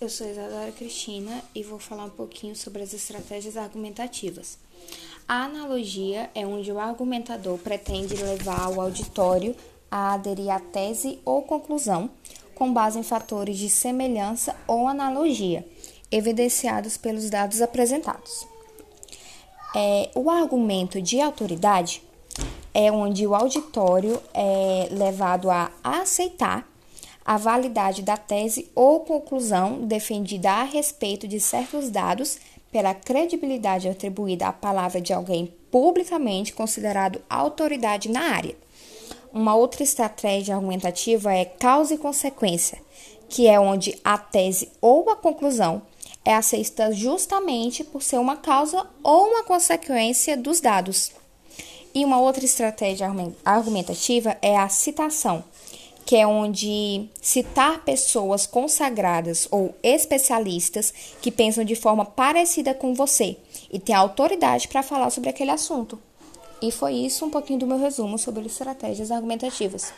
Eu sou Isadora Cristina e vou falar um pouquinho sobre as estratégias argumentativas. A analogia é onde o argumentador pretende levar o auditório a aderir à tese ou conclusão com base em fatores de semelhança ou analogia, evidenciados pelos dados apresentados. É, o argumento de autoridade é onde o auditório é levado a aceitar a validade da tese ou conclusão defendida a respeito de certos dados pela credibilidade atribuída à palavra de alguém publicamente considerado autoridade na área. Uma outra estratégia argumentativa é causa e consequência, que é onde a tese ou a conclusão é aceita justamente por ser uma causa ou uma consequência dos dados. E uma outra estratégia argumentativa é a citação, que é onde citar pessoas consagradas ou especialistas que pensam de forma parecida com você e têm autoridade para falar sobre aquele assunto. E foi isso um pouquinho do meu resumo sobre estratégias argumentativas.